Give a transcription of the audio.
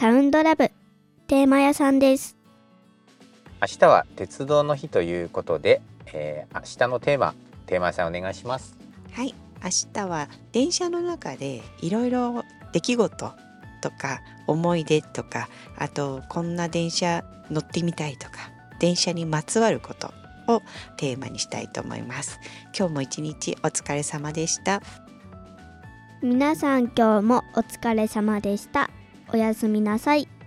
サウンドラブテーマ屋さんです。明日は鉄道の日ということで、えー、明日のテーマテーマ屋さんお願いします。はい。明日は電車の中でいろいろ出来事とか思い出とかあとこんな電車乗ってみたいとか電車にまつわることをテーマにしたいと思います。今日も一日お疲れ様でした。皆さん今日もお疲れ様でしたおやすみなさい。